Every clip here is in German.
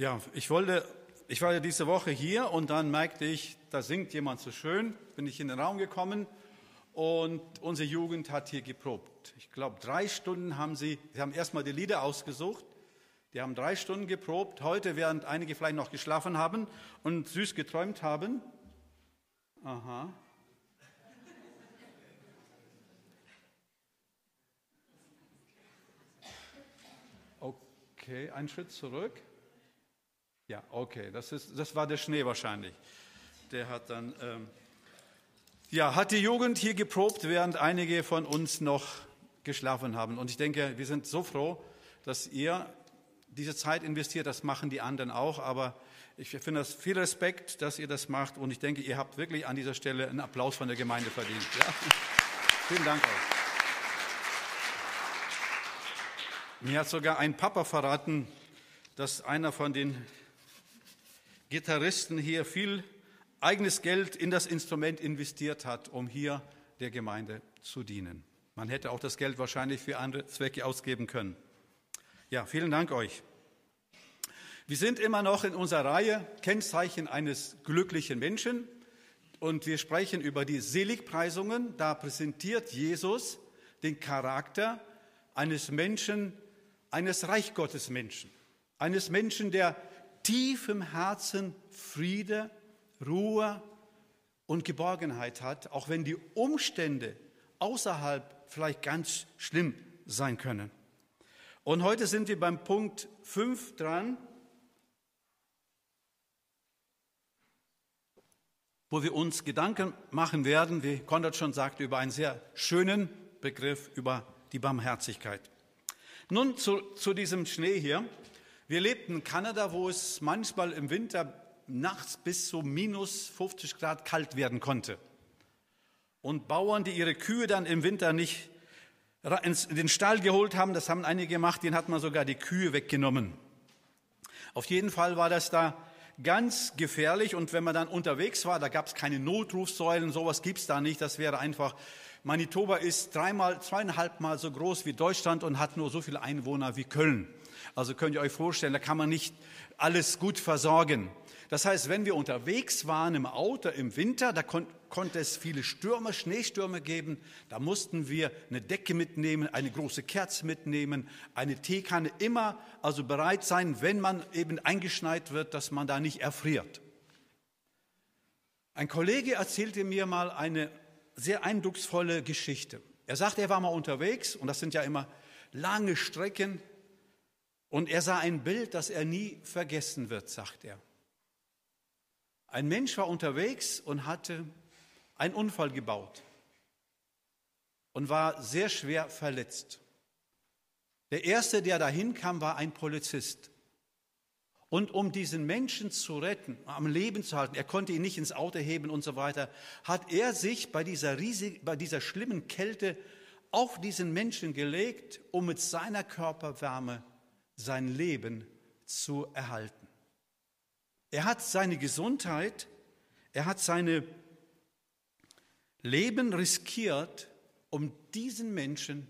Ja, ich wollte, ich war ja diese Woche hier und dann merkte ich, da singt jemand so schön, bin ich in den Raum gekommen und unsere Jugend hat hier geprobt. Ich glaube, drei Stunden haben sie, sie haben erstmal die Lieder ausgesucht, die haben drei Stunden geprobt, heute während einige vielleicht noch geschlafen haben und süß geträumt haben. Aha. Okay, einen Schritt zurück. Ja, okay, das, ist, das war der Schnee wahrscheinlich. Der hat dann, ähm, ja, hat die Jugend hier geprobt, während einige von uns noch geschlafen haben. Und ich denke, wir sind so froh, dass ihr diese Zeit investiert. Das machen die anderen auch. Aber ich finde das viel Respekt, dass ihr das macht. Und ich denke, ihr habt wirklich an dieser Stelle einen Applaus von der Gemeinde verdient. Ja? Vielen Dank euch. Mir hat sogar ein Papa verraten, dass einer von den Gitarristen hier viel eigenes Geld in das Instrument investiert hat, um hier der Gemeinde zu dienen. Man hätte auch das Geld wahrscheinlich für andere Zwecke ausgeben können. Ja, vielen Dank euch. Wir sind immer noch in unserer Reihe Kennzeichen eines glücklichen Menschen und wir sprechen über die Seligpreisungen. Da präsentiert Jesus den Charakter eines Menschen, eines Reichgottes Menschen, eines Menschen, der tief im Herzen Friede, Ruhe und Geborgenheit hat, auch wenn die Umstände außerhalb vielleicht ganz schlimm sein können. Und heute sind wir beim Punkt 5 dran, wo wir uns Gedanken machen werden, wie Konrad schon sagte, über einen sehr schönen Begriff, über die Barmherzigkeit. Nun zu, zu diesem Schnee hier. Wir lebten in Kanada, wo es manchmal im Winter nachts bis zu minus 50 Grad kalt werden konnte. Und Bauern, die ihre Kühe dann im Winter nicht in den Stall geholt haben, das haben einige gemacht, denen hat man sogar die Kühe weggenommen. Auf jeden Fall war das da ganz gefährlich und wenn man dann unterwegs war, da gab es keine Notrufsäulen, sowas gibt es da nicht, das wäre einfach Manitoba ist dreimal, zweieinhalb Mal so groß wie Deutschland und hat nur so viele Einwohner wie Köln. Also könnt ihr euch vorstellen, da kann man nicht alles gut versorgen. Das heißt, wenn wir unterwegs waren im Auto im Winter, da kon konnte es viele Stürme, Schneestürme geben. Da mussten wir eine Decke mitnehmen, eine große Kerze mitnehmen, eine Teekanne, immer also bereit sein, wenn man eben eingeschneit wird, dass man da nicht erfriert. Ein Kollege erzählte mir mal eine sehr eindrucksvolle Geschichte. Er sagte, er war mal unterwegs und das sind ja immer lange Strecken und er sah ein Bild, das er nie vergessen wird, sagt er. Ein Mensch war unterwegs und hatte einen Unfall gebaut und war sehr schwer verletzt. Der erste, der dahin kam, war ein Polizist. Und um diesen Menschen zu retten, am Leben zu halten, er konnte ihn nicht ins Auto heben und so weiter, hat er sich bei dieser, riesig, bei dieser schlimmen Kälte auf diesen Menschen gelegt, um mit seiner Körperwärme sein Leben zu erhalten. Er hat seine Gesundheit, er hat seine Leben riskiert, um diesen Menschen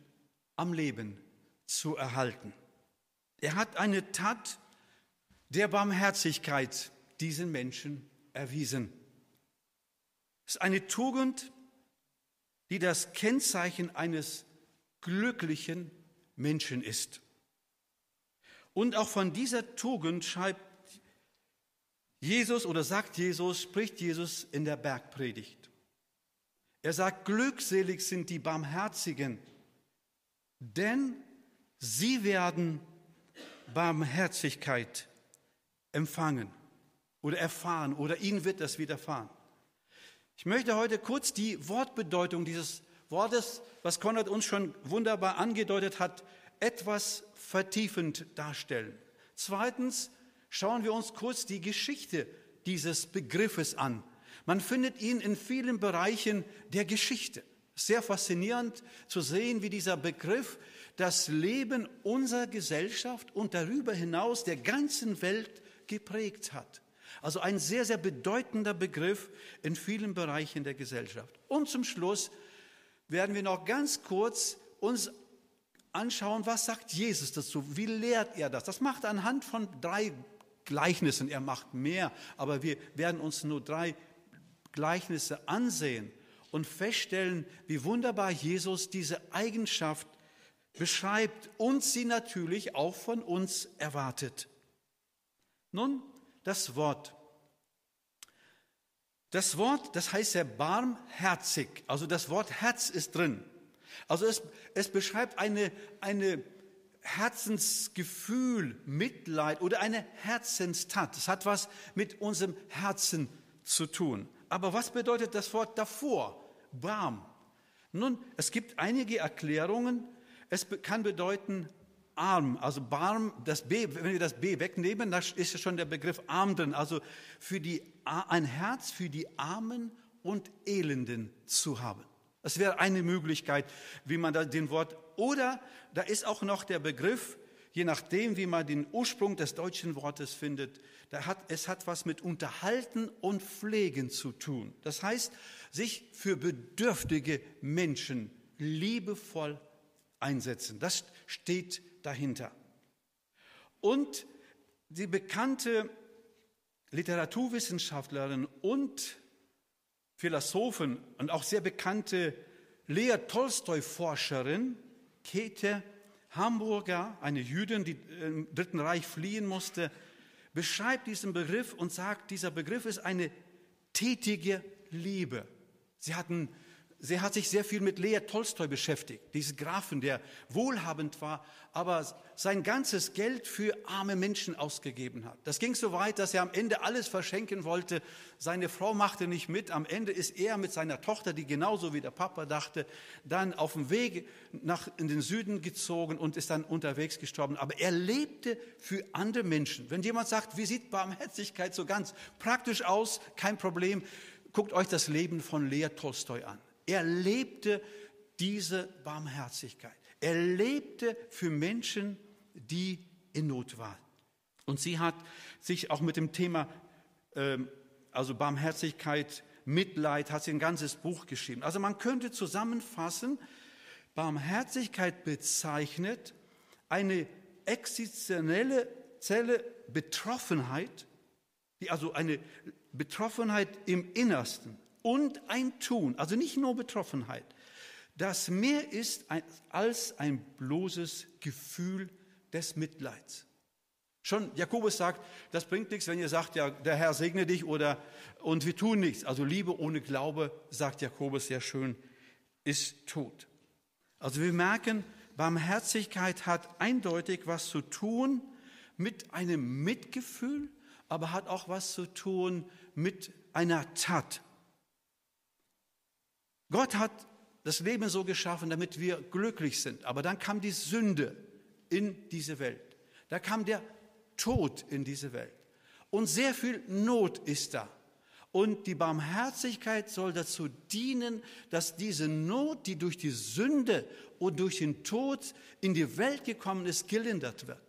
am Leben zu erhalten. Er hat eine Tat der Barmherzigkeit diesen Menschen erwiesen. Es ist eine Tugend, die das Kennzeichen eines glücklichen Menschen ist. Und auch von dieser Tugend schreibt Jesus oder sagt Jesus, spricht Jesus in der Bergpredigt. Er sagt, glückselig sind die Barmherzigen, denn sie werden Barmherzigkeit empfangen oder erfahren oder ihnen wird das widerfahren. Ich möchte heute kurz die Wortbedeutung dieses Wortes, was Konrad uns schon wunderbar angedeutet hat, etwas vertiefend darstellen. Zweitens schauen wir uns kurz die Geschichte dieses Begriffes an. Man findet ihn in vielen Bereichen der Geschichte. Sehr faszinierend zu sehen, wie dieser Begriff das Leben unserer Gesellschaft und darüber hinaus der ganzen Welt geprägt hat. Also ein sehr, sehr bedeutender Begriff in vielen Bereichen der Gesellschaft. Und zum Schluss werden wir noch ganz kurz uns anschauen, was sagt Jesus dazu? Wie lehrt er das? Das macht er anhand von drei Gleichnissen. Er macht mehr, aber wir werden uns nur drei Gleichnisse ansehen und feststellen, wie wunderbar Jesus diese Eigenschaft beschreibt und sie natürlich auch von uns erwartet. Nun, das Wort. Das Wort, das heißt ja barmherzig, also das Wort Herz ist drin. Also es, es beschreibt eine, eine Herzensgefühl, Mitleid oder eine Herzenstat. Es hat was mit unserem Herzen zu tun. Aber was bedeutet das Wort davor? Barm. Nun, es gibt einige Erklärungen. Es kann bedeuten arm, also barm, das B, wenn wir das B wegnehmen, da ist schon der Begriff arm drin, also für die, ein Herz für die Armen und Elenden zu haben. Das wäre eine Möglichkeit, wie man den Wort, oder da ist auch noch der Begriff, je nachdem, wie man den Ursprung des deutschen Wortes findet, da hat, es hat was mit Unterhalten und Pflegen zu tun. Das heißt, sich für bedürftige Menschen liebevoll einsetzen. Das steht dahinter. Und die bekannte Literaturwissenschaftlerin und Philosophin und auch sehr bekannte Lea Tolstoi-Forscherin Käthe Hamburger, eine Jüdin, die im Dritten Reich fliehen musste, beschreibt diesen Begriff und sagt, dieser Begriff ist eine tätige Liebe. Sie hatten Sie hat sich sehr viel mit Lea Tolstoi beschäftigt, diesen Grafen, der wohlhabend war, aber sein ganzes Geld für arme Menschen ausgegeben hat. Das ging so weit, dass er am Ende alles verschenken wollte. Seine Frau machte nicht mit. Am Ende ist er mit seiner Tochter, die genauso wie der Papa dachte, dann auf dem Weg nach in den Süden gezogen und ist dann unterwegs gestorben. Aber er lebte für andere Menschen. Wenn jemand sagt, wie sieht Barmherzigkeit so ganz praktisch aus, kein Problem. Guckt euch das Leben von Lea Tolstoi an. Er lebte diese Barmherzigkeit. Er lebte für Menschen, die in Not waren. Und sie hat sich auch mit dem Thema, ähm, also Barmherzigkeit, Mitleid, hat sie ein ganzes Buch geschrieben. Also man könnte zusammenfassen, Barmherzigkeit bezeichnet eine existenzielle Betroffenheit, also eine Betroffenheit im Innersten, und ein Tun, also nicht nur Betroffenheit, das mehr ist als ein bloßes Gefühl des Mitleids. Schon Jakobus sagt, das bringt nichts, wenn ihr sagt, ja, der Herr segne dich oder und wir tun nichts. Also Liebe ohne Glaube, sagt Jakobus sehr schön, ist tot. Also wir merken, Barmherzigkeit hat eindeutig was zu tun mit einem Mitgefühl, aber hat auch was zu tun mit einer Tat. Gott hat das Leben so geschaffen, damit wir glücklich sind. Aber dann kam die Sünde in diese Welt. Da kam der Tod in diese Welt. Und sehr viel Not ist da. Und die Barmherzigkeit soll dazu dienen, dass diese Not, die durch die Sünde und durch den Tod in die Welt gekommen ist, gelindert wird.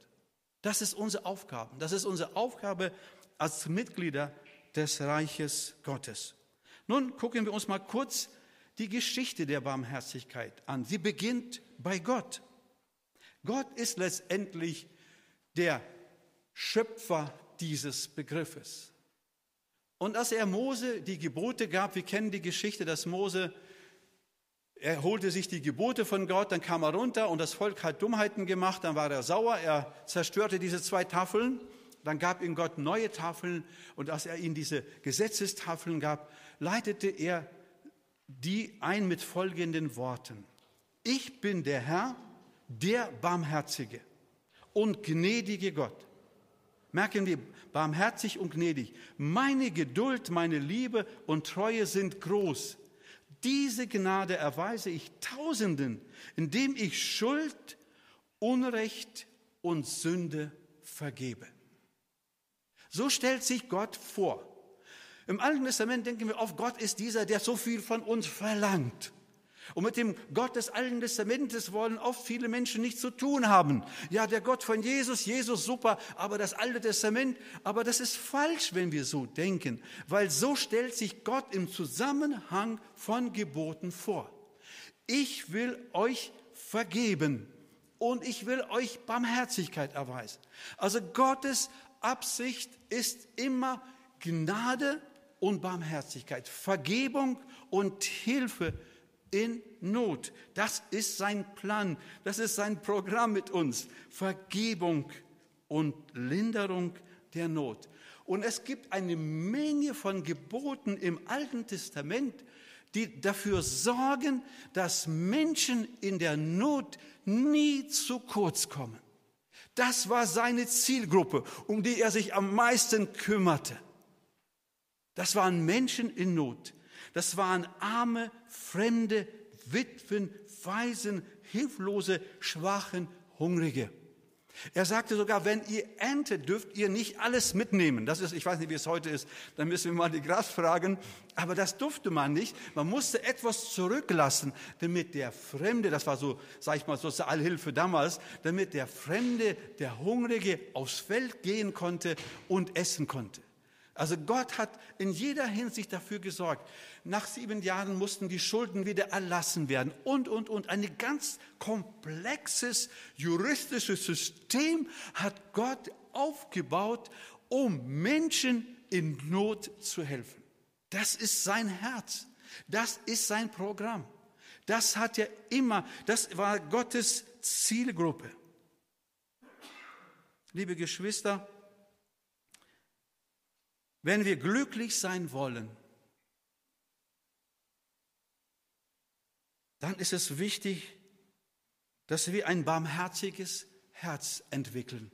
Das ist unsere Aufgabe. Das ist unsere Aufgabe als Mitglieder des Reiches Gottes. Nun gucken wir uns mal kurz die Geschichte der Barmherzigkeit an. Sie beginnt bei Gott. Gott ist letztendlich der Schöpfer dieses Begriffes. Und als er Mose die Gebote gab, wir kennen die Geschichte, dass Mose, er holte sich die Gebote von Gott, dann kam er runter und das Volk hat Dummheiten gemacht, dann war er sauer, er zerstörte diese zwei Tafeln, dann gab ihm Gott neue Tafeln und als er ihnen diese Gesetzestafeln gab, leitete er die ein mit folgenden Worten. Ich bin der Herr, der Barmherzige und gnädige Gott. Merken wir, barmherzig und gnädig. Meine Geduld, meine Liebe und Treue sind groß. Diese Gnade erweise ich Tausenden, indem ich Schuld, Unrecht und Sünde vergebe. So stellt sich Gott vor. Im Alten Testament denken wir oft, Gott ist dieser, der so viel von uns verlangt. Und mit dem Gott des Alten Testamentes wollen oft viele Menschen nichts zu tun haben. Ja, der Gott von Jesus, Jesus super, aber das Alte Testament, aber das ist falsch, wenn wir so denken, weil so stellt sich Gott im Zusammenhang von Geboten vor. Ich will euch vergeben und ich will euch Barmherzigkeit erweisen. Also Gottes Absicht ist immer Gnade und Barmherzigkeit, Vergebung und Hilfe in Not. Das ist sein Plan, das ist sein Programm mit uns. Vergebung und Linderung der Not. Und es gibt eine Menge von Geboten im Alten Testament, die dafür sorgen, dass Menschen in der Not nie zu kurz kommen. Das war seine Zielgruppe, um die er sich am meisten kümmerte. Das waren Menschen in Not. Das waren arme, fremde, Witwen, Waisen, Hilflose, Schwachen, Hungrige. Er sagte sogar, wenn ihr erntet, dürft ihr nicht alles mitnehmen. Das ist, ich weiß nicht, wie es heute ist, dann müssen wir mal die Gras fragen. Aber das durfte man nicht. Man musste etwas zurücklassen, damit der Fremde, das war so, sag ich mal, Sozialhilfe damals, damit der Fremde, der Hungrige aufs Feld gehen konnte und essen konnte. Also Gott hat in jeder Hinsicht dafür gesorgt. Nach sieben Jahren mussten die Schulden wieder erlassen werden und, und, und. Ein ganz komplexes juristisches System hat Gott aufgebaut, um Menschen in Not zu helfen. Das ist sein Herz. Das ist sein Programm. Das hat er immer, das war Gottes Zielgruppe. Liebe Geschwister, wenn wir glücklich sein wollen, dann ist es wichtig, dass wir ein barmherziges Herz entwickeln.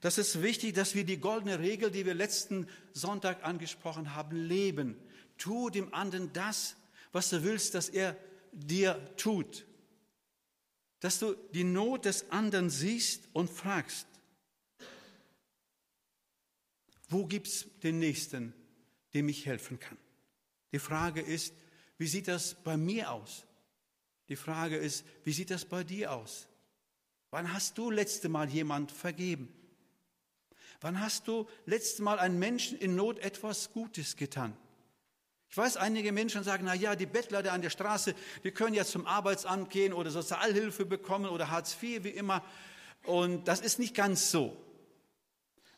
Das ist wichtig, dass wir die goldene Regel, die wir letzten Sonntag angesprochen haben, leben. Tu dem anderen das, was du willst, dass er dir tut. Dass du die Not des anderen siehst und fragst, wo gibt es den Nächsten, dem ich helfen kann? Die Frage ist, wie sieht das bei mir aus? Die Frage ist, wie sieht das bei dir aus? Wann hast du letzte Mal jemand vergeben? Wann hast du letzte Mal einem Menschen in Not etwas Gutes getan? Ich weiß, einige Menschen sagen, na ja, die Bettler da an der Straße, die können ja zum Arbeitsamt gehen oder Sozialhilfe bekommen oder Hartz IV, wie immer. Und das ist nicht ganz so.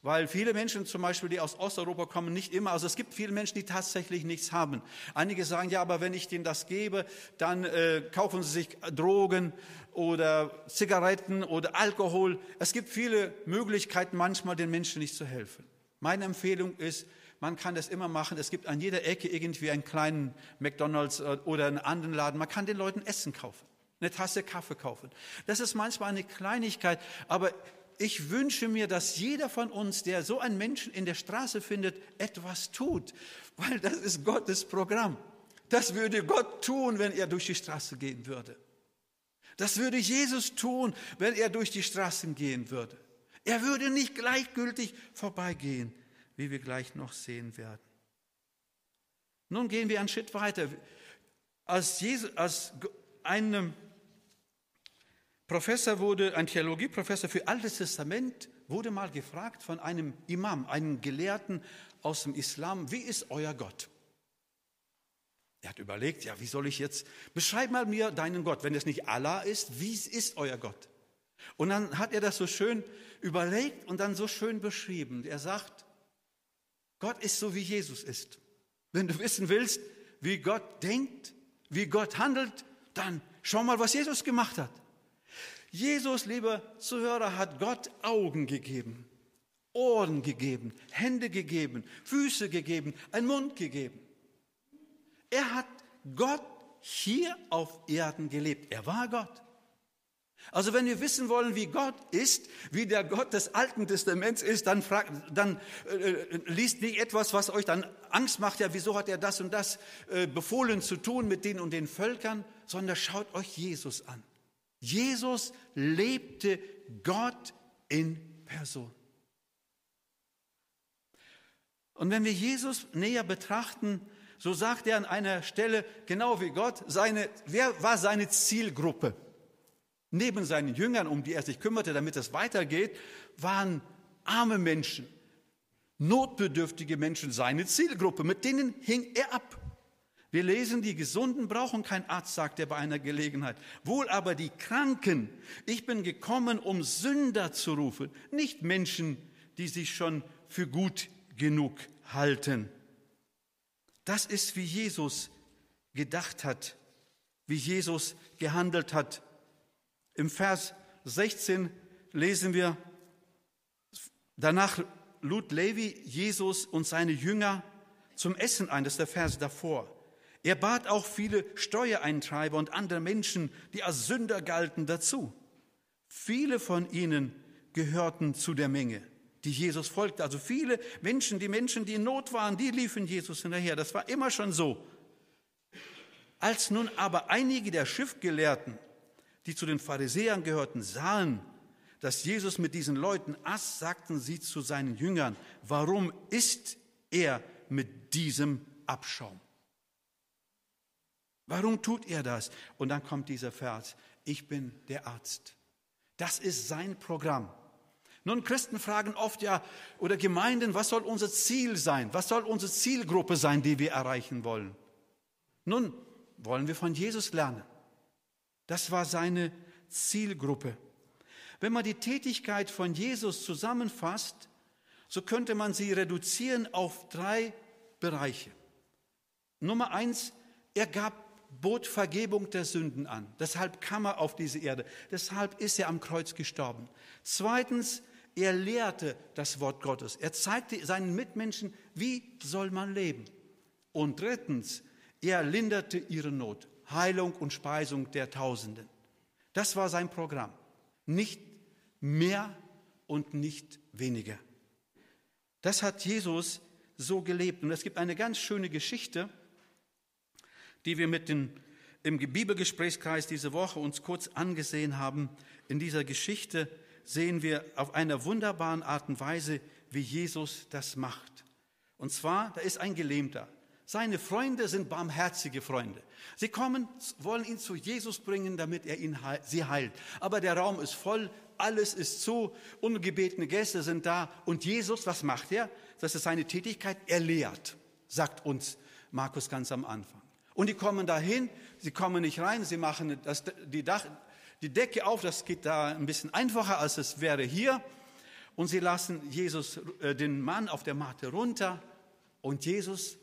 Weil viele Menschen zum Beispiel, die aus Osteuropa kommen, nicht immer, also es gibt viele Menschen, die tatsächlich nichts haben. Einige sagen, ja, aber wenn ich denen das gebe, dann äh, kaufen sie sich Drogen oder Zigaretten oder Alkohol. Es gibt viele Möglichkeiten, manchmal den Menschen nicht zu helfen. Meine Empfehlung ist, man kann das immer machen. Es gibt an jeder Ecke irgendwie einen kleinen McDonald's äh, oder einen anderen Laden. Man kann den Leuten Essen kaufen, eine Tasse Kaffee kaufen. Das ist manchmal eine Kleinigkeit, aber ich wünsche mir, dass jeder von uns, der so einen Menschen in der Straße findet, etwas tut, weil das ist Gottes Programm. Das würde Gott tun, wenn er durch die Straße gehen würde. Das würde Jesus tun, wenn er durch die Straßen gehen würde. Er würde nicht gleichgültig vorbeigehen, wie wir gleich noch sehen werden. Nun gehen wir einen Schritt weiter. Als, Jesus, als einem Professor wurde, ein Theologieprofessor für Altes Testament, wurde mal gefragt von einem Imam, einem Gelehrten aus dem Islam, wie ist euer Gott? Er hat überlegt, ja, wie soll ich jetzt, beschreib mal mir deinen Gott. Wenn es nicht Allah ist, wie ist euer Gott? Und dann hat er das so schön überlegt und dann so schön beschrieben. Er sagt, Gott ist so, wie Jesus ist. Wenn du wissen willst, wie Gott denkt, wie Gott handelt, dann schau mal, was Jesus gemacht hat. Jesus, liebe Zuhörer, hat Gott Augen gegeben, Ohren gegeben, Hände gegeben, Füße gegeben, einen Mund gegeben. Er hat Gott hier auf Erden gelebt. Er war Gott. Also wenn wir wissen wollen, wie Gott ist, wie der Gott des Alten Testaments ist, dann, fragt, dann äh, liest nicht etwas, was euch dann Angst macht, ja, wieso hat er das und das äh, befohlen zu tun mit den und den Völkern, sondern schaut euch Jesus an. Jesus lebte Gott in Person. Und wenn wir Jesus näher betrachten, so sagt er an einer Stelle, genau wie Gott, seine, wer war seine Zielgruppe? Neben seinen Jüngern, um die er sich kümmerte, damit es weitergeht, waren arme Menschen, notbedürftige Menschen seine Zielgruppe. Mit denen hing er ab. Wir lesen, die Gesunden brauchen keinen Arzt, sagt er bei einer Gelegenheit. Wohl aber die Kranken. Ich bin gekommen, um Sünder zu rufen, nicht Menschen, die sich schon für gut genug halten. Das ist, wie Jesus gedacht hat, wie Jesus gehandelt hat. Im Vers 16 lesen wir, danach lud Levi Jesus und seine Jünger zum Essen ein, das ist der Vers davor. Er bat auch viele Steuereintreiber und andere Menschen, die als Sünder galten, dazu. Viele von ihnen gehörten zu der Menge, die Jesus folgte. Also viele Menschen, die Menschen, die in Not waren, die liefen Jesus hinterher. Das war immer schon so. Als nun aber einige der Schriftgelehrten, die zu den Pharisäern gehörten, sahen, dass Jesus mit diesen Leuten aß, sagten sie zu seinen Jüngern, warum isst er mit diesem Abschaum? Warum tut er das? Und dann kommt dieser Vers, ich bin der Arzt. Das ist sein Programm. Nun, Christen fragen oft ja, oder Gemeinden, was soll unser Ziel sein? Was soll unsere Zielgruppe sein, die wir erreichen wollen? Nun, wollen wir von Jesus lernen. Das war seine Zielgruppe. Wenn man die Tätigkeit von Jesus zusammenfasst, so könnte man sie reduzieren auf drei Bereiche. Nummer eins, er gab bot Vergebung der Sünden an. Deshalb kam er auf diese Erde. Deshalb ist er am Kreuz gestorben. Zweitens, er lehrte das Wort Gottes. Er zeigte seinen Mitmenschen, wie soll man leben. Und drittens, er linderte ihre Not. Heilung und Speisung der Tausenden. Das war sein Programm. Nicht mehr und nicht weniger. Das hat Jesus so gelebt. Und es gibt eine ganz schöne Geschichte, die wir mit den, im Bibelgesprächskreis diese Woche uns kurz angesehen haben. In dieser Geschichte sehen wir auf einer wunderbaren Art und Weise, wie Jesus das macht. Und zwar, da ist ein Gelähmter. Seine Freunde sind barmherzige Freunde. Sie kommen, wollen ihn zu Jesus bringen, damit er ihn, sie heilt. Aber der Raum ist voll, alles ist zu, ungebetene Gäste sind da. Und Jesus, was macht er? Das ist seine Tätigkeit, er lehrt, sagt uns Markus ganz am Anfang. Und die kommen dahin, sie kommen nicht rein, sie machen das, die, Dach, die Decke auf, das geht da ein bisschen einfacher, als es wäre hier. Und sie lassen Jesus, äh, den Mann auf der Matte runter. Und Jesus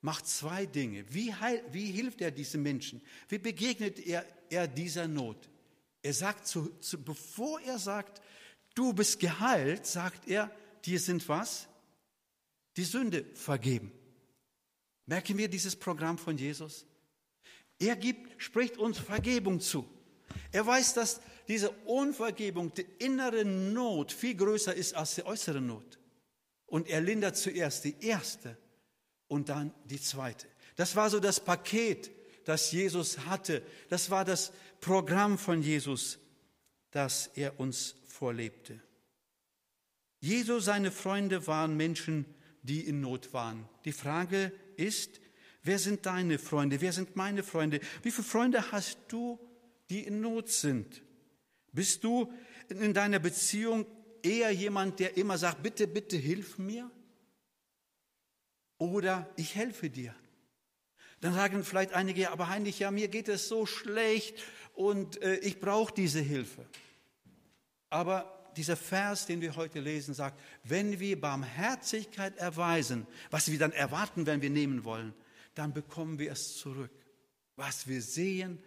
macht zwei Dinge. Wie, heil, wie hilft er diesen Menschen? Wie begegnet er, er dieser Not? Er sagt, zu, zu, bevor er sagt, du bist geheilt, sagt er, dir sind was? Die Sünde vergeben. Merken wir dieses Programm von Jesus? Er gibt, spricht uns Vergebung zu. Er weiß, dass diese Unvergebung, die innere Not viel größer ist als die äußere Not. Und er lindert zuerst die erste und dann die zweite. Das war so das Paket, das Jesus hatte. Das war das Programm von Jesus, das er uns vorlebte. Jesus, seine Freunde waren Menschen, die in Not waren. Die Frage ist, wer sind deine Freunde? Wer sind meine Freunde? Wie viele Freunde hast du, die in Not sind? Bist du in deiner Beziehung eher jemand, der immer sagt, bitte, bitte hilf mir? Oder ich helfe dir? Dann sagen vielleicht einige, aber Heinrich, ja, mir geht es so schlecht und äh, ich brauche diese Hilfe. Aber dieser Vers, den wir heute lesen, sagt, wenn wir Barmherzigkeit erweisen, was wir dann erwarten, wenn wir nehmen wollen, dann bekommen wir es zurück. Was wir sehen,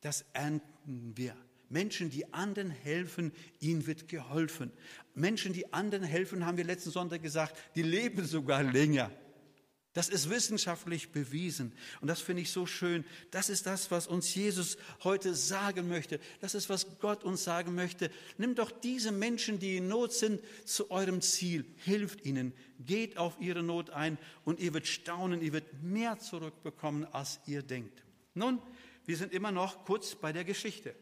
das ernten wir. Menschen, die anderen helfen, ihnen wird geholfen. Menschen, die anderen helfen, haben wir letzten Sonntag gesagt, die leben sogar länger. Das ist wissenschaftlich bewiesen. Und das finde ich so schön. Das ist das, was uns Jesus heute sagen möchte. Das ist, was Gott uns sagen möchte. Nimm doch diese Menschen, die in Not sind, zu eurem Ziel. Hilft ihnen. Geht auf ihre Not ein und ihr wird staunen. Ihr wird mehr zurückbekommen, als ihr denkt. Nun, wir sind immer noch kurz bei der Geschichte.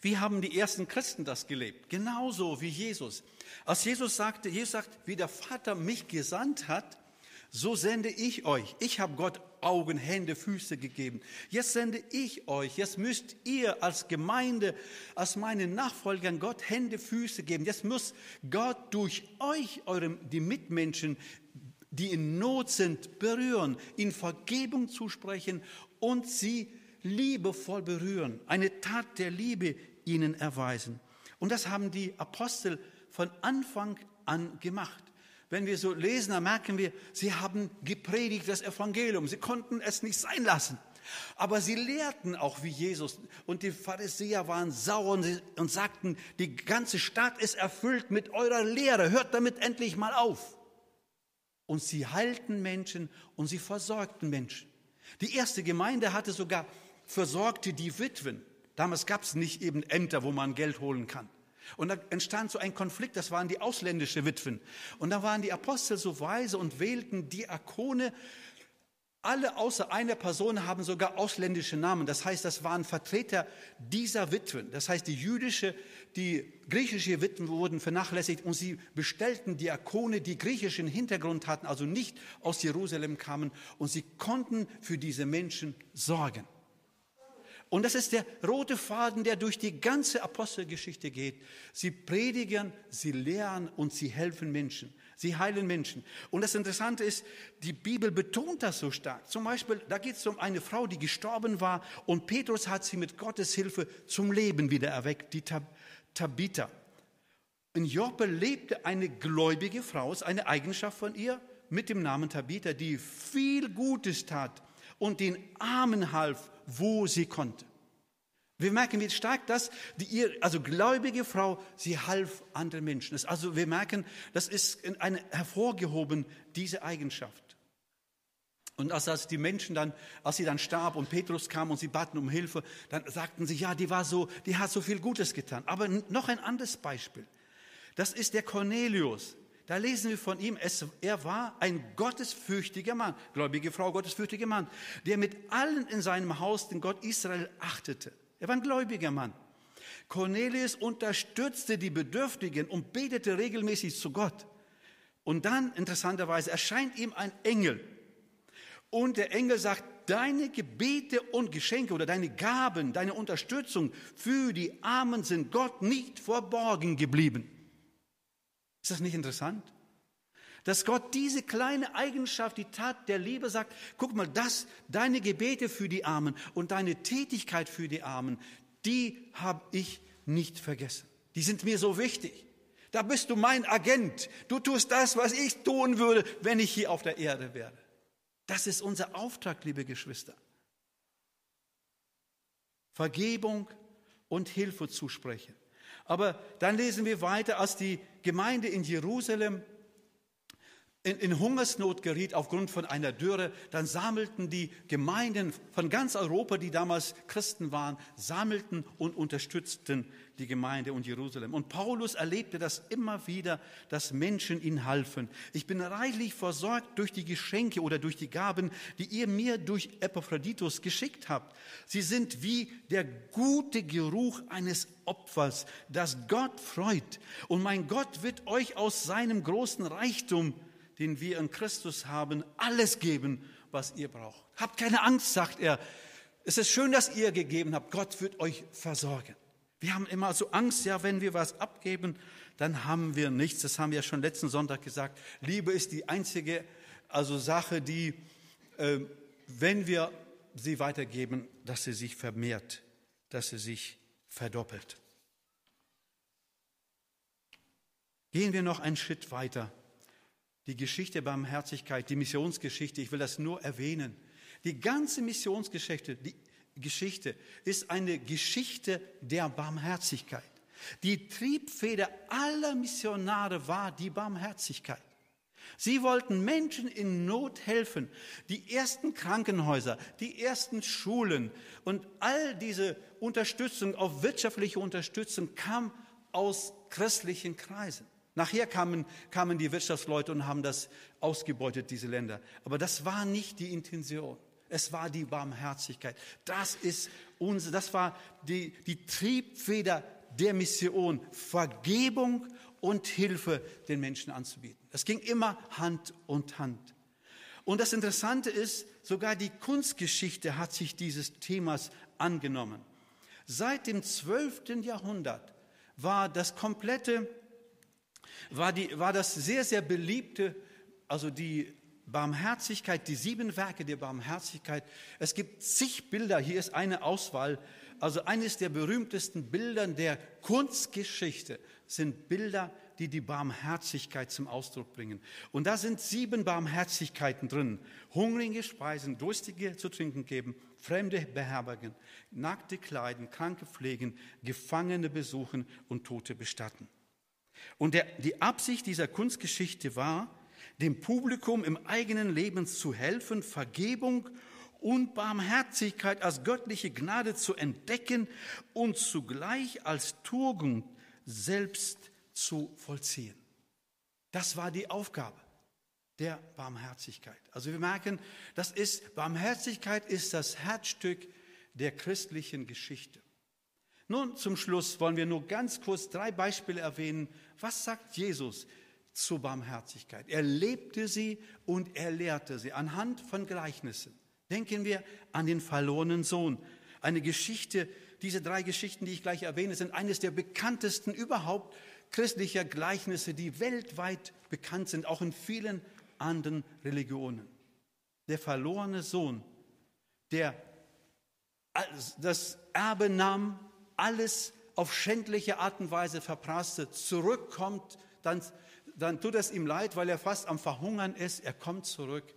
Wie haben die ersten Christen das gelebt? Genauso wie Jesus. Als Jesus sagte, Jesus sagt, wie der Vater mich gesandt hat, so sende ich euch. Ich habe Gott Augen, Hände, Füße gegeben. Jetzt sende ich euch. Jetzt müsst ihr als Gemeinde, als meine Nachfolger Gott Hände, Füße geben. Jetzt muss Gott durch euch, eurem, die Mitmenschen, die in Not sind, berühren, ihnen Vergebung zusprechen und sie liebevoll berühren. Eine Tat der Liebe ihnen erweisen. Und das haben die Apostel von Anfang an gemacht. Wenn wir so lesen, dann merken wir, sie haben gepredigt das Evangelium. Sie konnten es nicht sein lassen. Aber sie lehrten auch wie Jesus. Und die Pharisäer waren sauer und, sagten, die ganze Stadt ist erfüllt mit eurer Lehre. Hört damit endlich mal auf. Und sie heilten Menschen und sie versorgten Menschen. Die erste Gemeinde hatte sogar versorgte die Witwen. Damals gab es nicht eben Ämter, wo man Geld holen kann. Und da entstand so ein Konflikt, das waren die ausländische Witwen. Und da waren die Apostel so weise und wählten Diakone. Alle außer einer Person haben sogar ausländische Namen. Das heißt, das waren Vertreter dieser Witwen. Das heißt, die jüdische, die griechische Witwen wurden vernachlässigt und sie bestellten Diakone, die griechischen Hintergrund hatten, also nicht aus Jerusalem kamen. Und sie konnten für diese Menschen sorgen. Und das ist der rote Faden, der durch die ganze Apostelgeschichte geht. Sie predigen, sie lehren und sie helfen Menschen. Sie heilen Menschen. Und das Interessante ist, die Bibel betont das so stark. Zum Beispiel, da geht es um eine Frau, die gestorben war und Petrus hat sie mit Gottes Hilfe zum Leben wieder erweckt, die Tab Tabitha. In Joppe lebte eine gläubige Frau, ist eine Eigenschaft von ihr, mit dem Namen Tabitha, die viel Gutes tat und den Armen half wo sie konnte. Wir merken, wie stark das, die ihr, also gläubige Frau, sie half anderen Menschen. Also wir merken, das ist eine, hervorgehoben, diese Eigenschaft. Und als, als die Menschen dann, als sie dann starb und Petrus kam und sie baten um Hilfe, dann sagten sie, ja, die war so, die hat so viel Gutes getan. Aber noch ein anderes Beispiel. Das ist der Cornelius. Da lesen wir von ihm, es, er war ein gottesfürchtiger Mann, gläubige Frau, gottesfürchtiger Mann, der mit allen in seinem Haus den Gott Israel achtete. Er war ein gläubiger Mann. Cornelius unterstützte die Bedürftigen und betete regelmäßig zu Gott. Und dann, interessanterweise, erscheint ihm ein Engel. Und der Engel sagt, deine Gebete und Geschenke oder deine Gaben, deine Unterstützung für die Armen sind Gott nicht verborgen geblieben. Ist das nicht interessant? Dass Gott diese kleine Eigenschaft, die Tat der Liebe sagt, guck mal, das, deine Gebete für die Armen und deine Tätigkeit für die Armen, die habe ich nicht vergessen. Die sind mir so wichtig. Da bist du mein Agent. Du tust das, was ich tun würde, wenn ich hier auf der Erde wäre. Das ist unser Auftrag, liebe Geschwister. Vergebung und Hilfe zusprechen. Aber dann lesen wir weiter, als die Gemeinde in Jerusalem in, in, Hungersnot geriet aufgrund von einer Dürre, dann sammelten die Gemeinden von ganz Europa, die damals Christen waren, sammelten und unterstützten die Gemeinde und Jerusalem. Und Paulus erlebte das immer wieder, dass Menschen ihn halfen. Ich bin reichlich versorgt durch die Geschenke oder durch die Gaben, die ihr mir durch Epaphroditus geschickt habt. Sie sind wie der gute Geruch eines Opfers, das Gott freut. Und mein Gott wird euch aus seinem großen Reichtum, den wir in Christus haben, alles geben, was ihr braucht. Habt keine Angst, sagt er. Es ist schön, dass ihr gegeben habt. Gott wird euch versorgen. Wir haben immer so Angst, ja, wenn wir was abgeben, dann haben wir nichts. Das haben wir ja schon letzten Sonntag gesagt. Liebe ist die einzige also Sache, die, äh, wenn wir sie weitergeben, dass sie sich vermehrt, dass sie sich verdoppelt. Gehen wir noch einen Schritt weiter. Die Geschichte der Barmherzigkeit, die Missionsgeschichte, ich will das nur erwähnen. Die ganze Missionsgeschichte, die Geschichte ist eine Geschichte der Barmherzigkeit. Die Triebfeder aller Missionare war die Barmherzigkeit. Sie wollten Menschen in Not helfen. Die ersten Krankenhäuser, die ersten Schulen und all diese Unterstützung, auch wirtschaftliche Unterstützung kam aus christlichen Kreisen. Nachher kamen, kamen die Wirtschaftsleute und haben das ausgebeutet, diese Länder. Aber das war nicht die Intention. Es war die Barmherzigkeit. Das ist unsere, das war die, die Triebfeder der Mission, Vergebung und Hilfe den Menschen anzubieten. Das ging immer Hand und Hand. Und das Interessante ist, sogar die Kunstgeschichte hat sich dieses Themas angenommen. Seit dem 12. Jahrhundert war das komplette, war, die, war das sehr, sehr beliebte, also die Barmherzigkeit, die sieben Werke der Barmherzigkeit. Es gibt zig Bilder, hier ist eine Auswahl also eines der berühmtesten Bilder der Kunstgeschichte, sind Bilder, die die Barmherzigkeit zum Ausdruck bringen. Und da sind sieben Barmherzigkeiten drin. Hungrige speisen, Durstige zu trinken geben, Fremde beherbergen, Nackte kleiden, Kranke pflegen, Gefangene besuchen und Tote bestatten. Und der, die Absicht dieser Kunstgeschichte war, dem Publikum im eigenen Leben zu helfen, Vergebung und Barmherzigkeit als göttliche Gnade zu entdecken und zugleich als Tugend selbst zu vollziehen. Das war die Aufgabe der Barmherzigkeit. Also wir merken, das ist, Barmherzigkeit ist das Herzstück der christlichen Geschichte. Nun zum Schluss wollen wir nur ganz kurz drei Beispiele erwähnen. Was sagt Jesus zur Barmherzigkeit? Er lebte sie und er lehrte sie anhand von Gleichnissen. Denken wir an den verlorenen Sohn. Eine Geschichte, diese drei Geschichten, die ich gleich erwähne, sind eines der bekanntesten überhaupt christlicher Gleichnisse, die weltweit bekannt sind, auch in vielen anderen Religionen. Der verlorene Sohn, der das Erbe nahm, alles auf schändliche Art und Weise verprasste, zurückkommt, dann, dann tut es ihm leid, weil er fast am Verhungern ist. Er kommt zurück.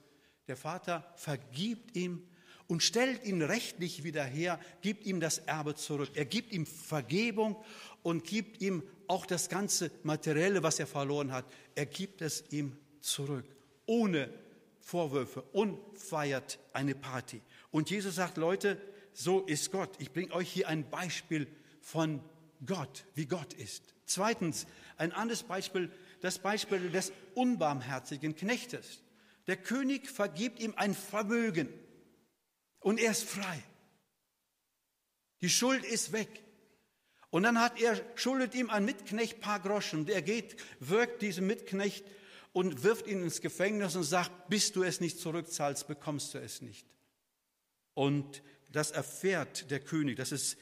Der Vater vergibt ihm und stellt ihn rechtlich wieder her, gibt ihm das Erbe zurück. Er gibt ihm Vergebung und gibt ihm auch das ganze Materielle, was er verloren hat. Er gibt es ihm zurück, ohne Vorwürfe und feiert eine Party. Und Jesus sagt, Leute, so ist Gott. Ich bringe euch hier ein Beispiel von Gott, wie Gott ist. Zweitens, ein anderes Beispiel, das Beispiel des unbarmherzigen Knechtes. Der König vergibt ihm ein Vermögen und er ist frei. Die Schuld ist weg. Und dann hat er, schuldet ihm ein Mitknecht paar Groschen. Er geht, wirkt diesem Mitknecht und wirft ihn ins Gefängnis und sagt, bis du es nicht zurückzahlst, bekommst du es nicht. Und das erfährt der König, das ist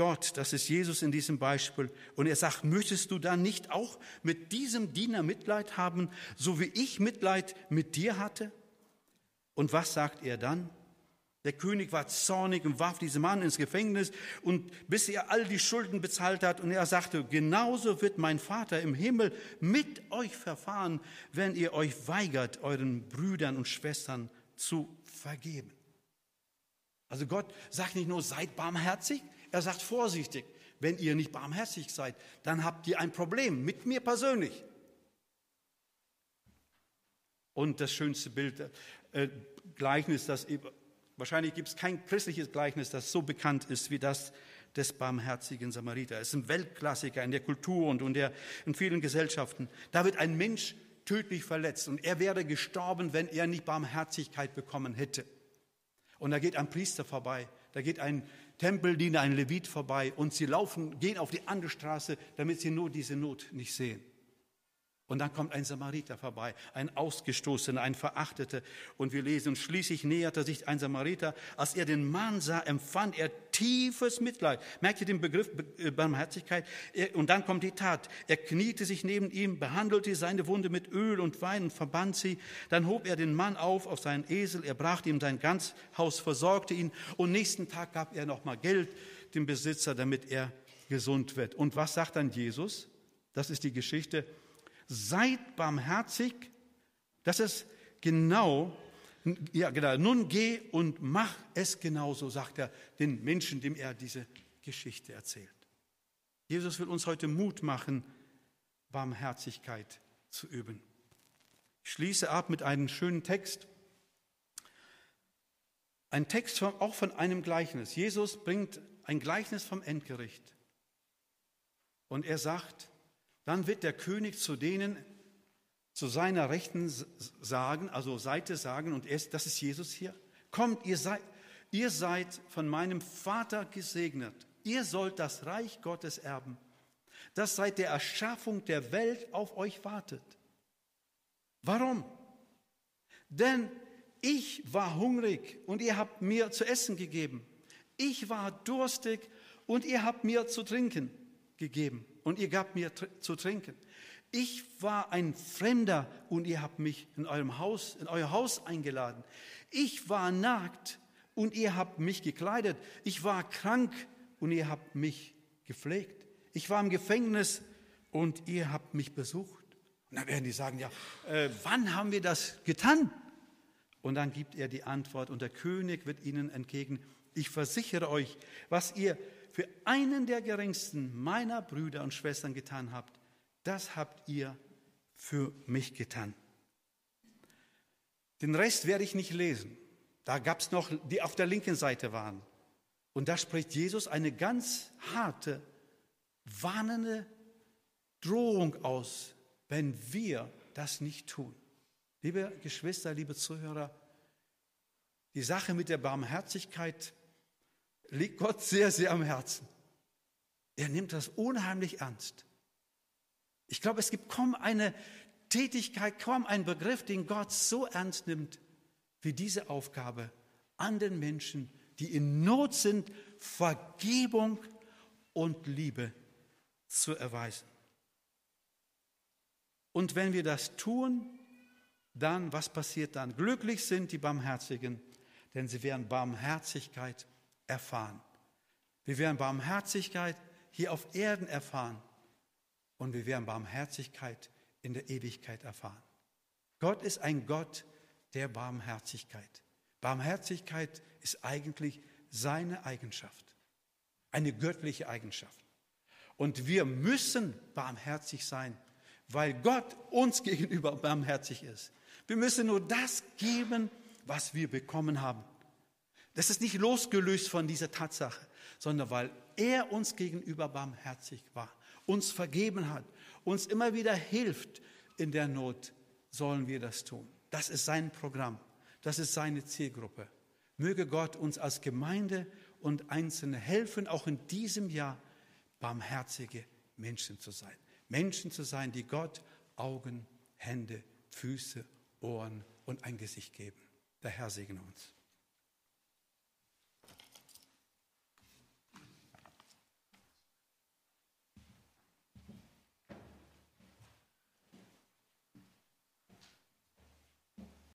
Gott, das ist Jesus in diesem Beispiel. Und er sagt, möchtest du dann nicht auch mit diesem Diener Mitleid haben, so wie ich Mitleid mit dir hatte? Und was sagt er dann? Der König war zornig und warf diesen Mann ins Gefängnis und bis er all die Schulden bezahlt hat und er sagte, genauso wird mein Vater im Himmel mit euch verfahren, wenn ihr euch weigert, euren Brüdern und Schwestern zu vergeben. Also Gott sagt nicht nur, seid barmherzig, er sagt vorsichtig, wenn ihr nicht barmherzig seid, dann habt ihr ein Problem mit mir persönlich. Und das schönste Bild, äh, Gleichnis, das wahrscheinlich gibt es kein christliches Gleichnis, das so bekannt ist wie das des barmherzigen Samariter. Es ist ein Weltklassiker in der Kultur und in, der, in vielen Gesellschaften. Da wird ein Mensch tödlich verletzt und er wäre gestorben, wenn er nicht Barmherzigkeit bekommen hätte. Und da geht ein Priester vorbei, da geht ein Tempeldiener, ein Levit vorbei und sie laufen, gehen auf die andere Straße, damit sie nur diese Not nicht sehen. Und dann kommt ein Samariter vorbei, ein Ausgestoßener, ein Verachteter. Und wir lesen, schließlich näherte sich ein Samariter. Als er den Mann sah, empfand er tiefes Mitleid. Merkt ihr den Begriff äh, Barmherzigkeit? Und dann kommt die Tat. Er kniete sich neben ihm, behandelte seine Wunde mit Öl und Wein und verband sie. Dann hob er den Mann auf auf seinen Esel. Er brachte ihm sein ganz Haus, versorgte ihn. Und nächsten Tag gab er nochmal Geld dem Besitzer, damit er gesund wird. Und was sagt dann Jesus? Das ist die Geschichte seid barmherzig. Das ist genau, ja genau, nun geh und mach es genauso, sagt er den Menschen, dem er diese Geschichte erzählt. Jesus will uns heute Mut machen, Barmherzigkeit zu üben. Ich schließe ab mit einem schönen Text. Ein Text auch von einem Gleichnis. Jesus bringt ein Gleichnis vom Endgericht. Und er sagt, dann wird der König zu denen zu seiner Rechten sagen, also Seite sagen, und er, das ist Jesus hier, kommt, ihr seid, ihr seid von meinem Vater gesegnet. Ihr sollt das Reich Gottes erben, das seit der Erschaffung der Welt auf euch wartet. Warum? Denn ich war hungrig und ihr habt mir zu essen gegeben. Ich war durstig und ihr habt mir zu trinken gegeben und ihr gabt mir zu trinken. Ich war ein Fremder und ihr habt mich in eurem Haus, in euer Haus eingeladen. Ich war nackt und ihr habt mich gekleidet. Ich war krank und ihr habt mich gepflegt. Ich war im Gefängnis und ihr habt mich besucht. Und dann werden die sagen, ja, äh, wann haben wir das getan? Und dann gibt er die Antwort und der König wird ihnen entgegen, ich versichere euch, was ihr für einen der geringsten meiner Brüder und Schwestern getan habt, das habt ihr für mich getan. Den Rest werde ich nicht lesen. Da gab es noch, die auf der linken Seite waren. Und da spricht Jesus eine ganz harte, warnende Drohung aus, wenn wir das nicht tun. Liebe Geschwister, liebe Zuhörer, die Sache mit der Barmherzigkeit liegt Gott sehr, sehr am Herzen. Er nimmt das unheimlich ernst. Ich glaube, es gibt kaum eine Tätigkeit, kaum einen Begriff, den Gott so ernst nimmt wie diese Aufgabe, an den Menschen, die in Not sind, Vergebung und Liebe zu erweisen. Und wenn wir das tun, dann, was passiert dann? Glücklich sind die Barmherzigen, denn sie werden Barmherzigkeit erfahren. Wir werden Barmherzigkeit hier auf Erden erfahren und wir werden Barmherzigkeit in der Ewigkeit erfahren. Gott ist ein Gott der Barmherzigkeit. Barmherzigkeit ist eigentlich seine Eigenschaft, eine göttliche Eigenschaft. Und wir müssen barmherzig sein, weil Gott uns gegenüber barmherzig ist. Wir müssen nur das geben, was wir bekommen haben. Das ist nicht losgelöst von dieser Tatsache, sondern weil er uns gegenüber barmherzig war, uns vergeben hat, uns immer wieder hilft in der Not, sollen wir das tun. Das ist sein Programm, das ist seine Zielgruppe. Möge Gott uns als Gemeinde und Einzelne helfen, auch in diesem Jahr barmherzige Menschen zu sein. Menschen zu sein, die Gott Augen, Hände, Füße, Ohren und ein Gesicht geben. Der Herr segne uns.